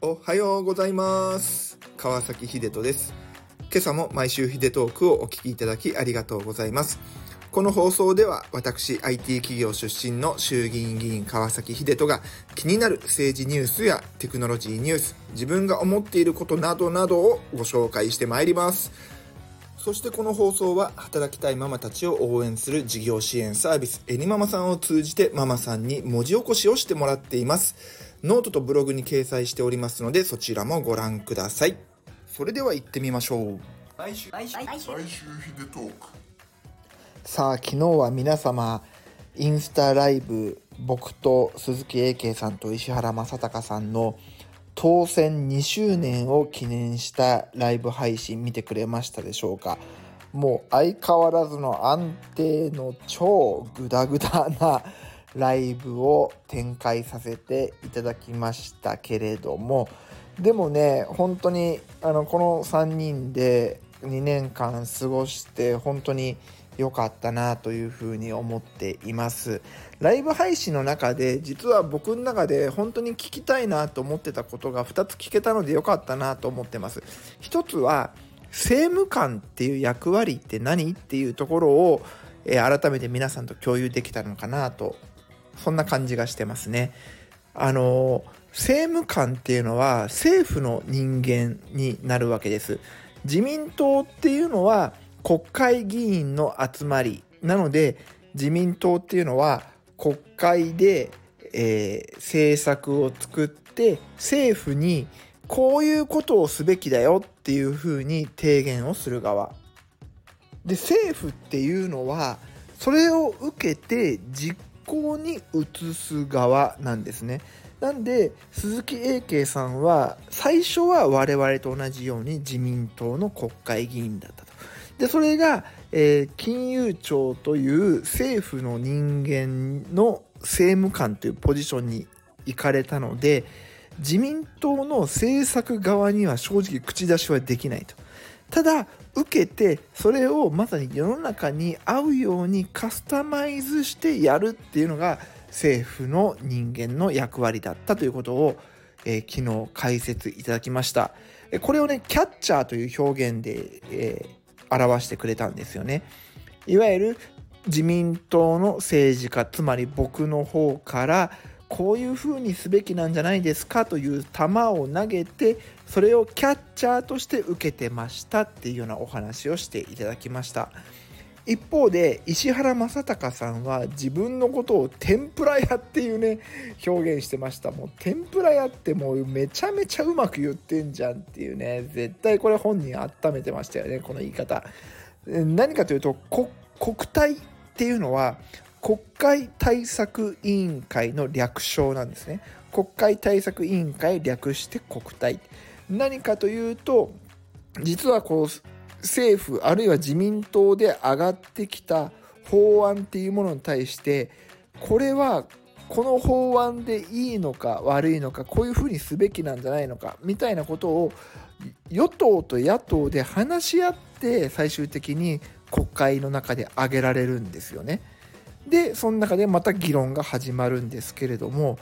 おはようございます。川崎秀人です。今朝も毎週秀トークをお聞きいただきありがとうございます。この放送では私 IT 企業出身の衆議院議員川崎秀人が気になる政治ニュースやテクノロジーニュース自分が思っていることなどなどをご紹介してまいります。そしてこの放送は働きたいママたちを応援する事業支援サービスエニママさんを通じてママさんに文字起こしをしてもらっています。ノートとブログに掲載しておりますのでそちらもご覧ください。それでは行ってみましょう。来週来週来週来週ヒデトーク。さあ昨日は皆様インスタライブ僕と鈴木英慶さんと石原正隆さんの当選2周年を記念したライブ配信見てくれましたでしょうか？もう相変わらずの安定の超グダグダなライブを展開させていただきましたけれどもでもね本当にあのこの3人で2年間過ごして本当に良かったなというふうに思っていますライブ配信の中で実は僕の中で本当に聞きたいなと思ってたことが2つ聞けたので良かったなと思ってます一つは政務官っていう役割って何？っていうところを、えー、改めて皆さんと共有できたのかなとそんな感じがしてますね。あの政務官っていうのは政府の人間になるわけです。自民党っていうのは国会議員の集まりなので自民党っていうのは国会で、えー、政策を作って政府にこういうことをすべきだよっていうふうに提言をする側で政府っていうのはそれを受けて実行に移す側なんですね。なんで鈴木英慶さんは最初は我々と同じように自民党の国会議員だった。でそれが、えー、金融庁という政府の人間の政務官というポジションに行かれたので自民党の政策側には正直口出しはできないと。ただ受けてそれをまさに世の中に合うようにカスタマイズしてやるっていうのが政府の人間の役割だったということを、えー、昨日解説いただきましたこれをねキャッチャーという表現で、えー、表してくれたんですよね。いわゆる自民党の政治家つまり僕の方からこういうふうにすべきなんじゃないですかという球を投げてそれをキャッチャーとして受けてましたっていうようなお話をしていただきました。一方で石原正隆さんは自分のことを天ぷら屋っていうね表現してましたもう天ぷら屋ってもうめちゃめちゃうまく言ってんじゃんっていうね絶対これ本人温めてましたよねこの言い方何かというと国体っていうのは国会対策委員会の略称なんですね。国会対策委員会略して国対。何かというと、実はこう政府あるいは自民党で上がってきた法案っていうものに対してこれはこの法案でいいのか悪いのかこういうふうにすべきなんじゃないのかみたいなことを与党と野党で話し合って最終的に国会の中で挙げられるんですよね。でその中でまた議論が始まるんですけれども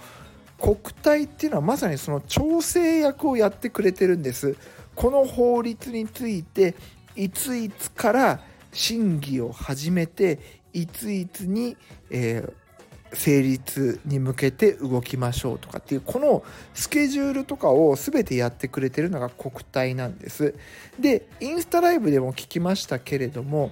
国体っていうのはまさにその調整役をやってくれてるんですこの法律についていついつから審議を始めていついつに、えー、成立に向けて動きましょうとかっていうこのスケジュールとかを全てやってくれてるのが国体なんです。でインスタライブでも聞きましたけれども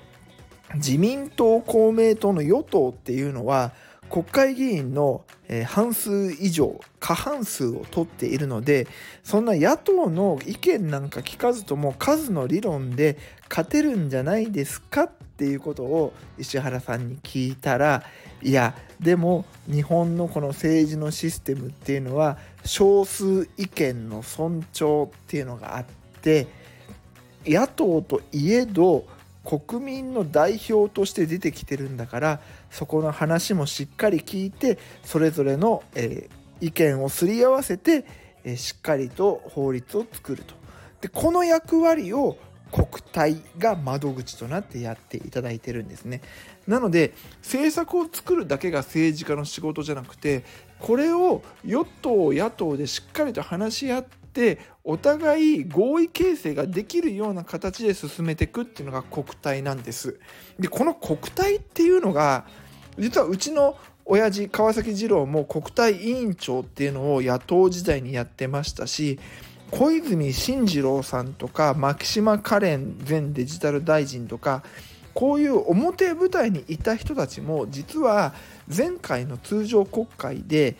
自民党公明党の与党っていうのは国会議員の半数以上過半数を取っているのでそんな野党の意見なんか聞かずとも数の理論で勝てるんじゃないですかっていうことを石原さんに聞いたらいやでも日本のこの政治のシステムっていうのは少数意見の尊重っていうのがあって野党といえど国民の代表として出てきてるんだからそこの話もしっかり聞いてそれぞれの、えー、意見をすり合わせて、えー、しっかりと法律を作るとでこの役割を国体が窓口となってやっていただいてるんですね。なので政策を作るだけが政治家の仕事じゃなくてこれを与党野党でしっかりと話し合ってお互い合意形成ができるような形で進めていくっていうのが国体なんです。でこの国体っていうのが実はうちの親父川崎二郎も国対委員長っていうのを野党時代にやってましたし小泉進次郎さんとか牧島かれん前デジタル大臣とかこういう表舞台にいた人たちも実は前回の通常国会で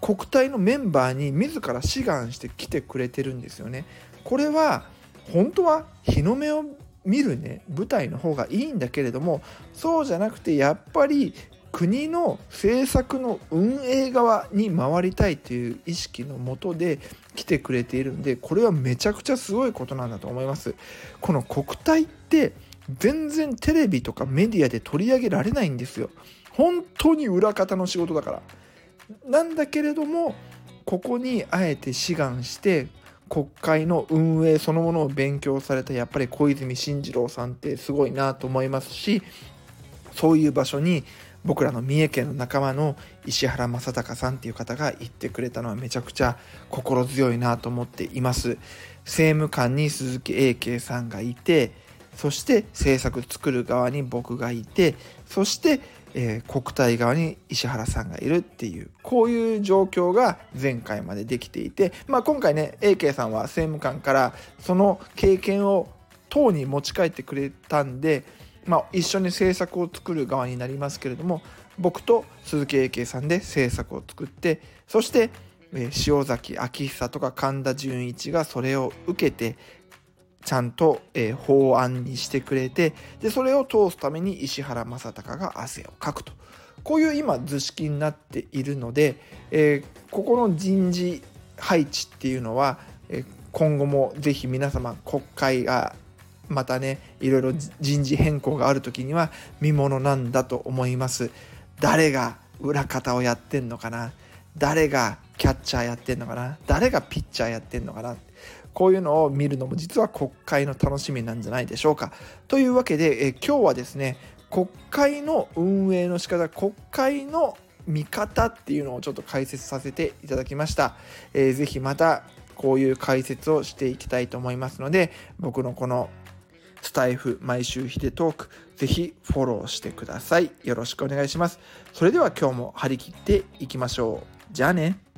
国体のメンバーに自ら志願してきてくれてるんですよね。これは本当は日の目を見るね舞台の方がいいんだけれどもそうじゃなくてやっぱり国の政策の運営側に回りたいという意識のもとで来てくれているんでこれはめちゃくちゃすごいことなんだと思います。この国体って全然テレビとかメディアで取り上げられないんですよ。本当に裏方の仕事だから。なんだけれどもここにあえて志願して国会の運営そのものを勉強されたやっぱり小泉進次郎さんってすごいなと思いますしそういう場所に僕らの三重県の仲間の石原正隆さんっていう方が言ってくれたのはめちゃくちゃ心強いなと思っています。政務官に鈴木英慶さんがいてそして政策作る側に僕がいてそして、えー、国体側に石原さんがいるっていうこういう状況が前回までできていて、まあ、今回ね英慶さんは政務官からその経験を党に持ち帰ってくれたんでまあ、一緒に制作を作る側になりますけれども僕と鈴木英慶さんで制作を作ってそして、え塩崎昭久とか神田純一がそれを受けてちゃんと、え法案にしてくれてでそれを通すために石原正隆が汗をかくと。こういう今図式になっているので、えー、ここの人事配置っていうのは、え今後もぜひ皆様国会がまたねいろいろ人事変更がある時には見ものなんだと思います。誰が裏方をやってんのかな？誰がキャッチャーやってんのかな？誰がピッチャーやってんのかな？こういうのを見るのも実は国会の楽しみなんじゃないでしょうかというわけでえ今日はですね国会の運営の仕方国会の見方っていうのをちょっと解説させていただきました、えー、ぜひまたこういう解説をしていきたいと思いますので僕のこのスタイフ毎週ヒデトーク、ぜひフォローしてください。よろしくお願いします。それでは今日も張り切っていきましょう。じゃあね。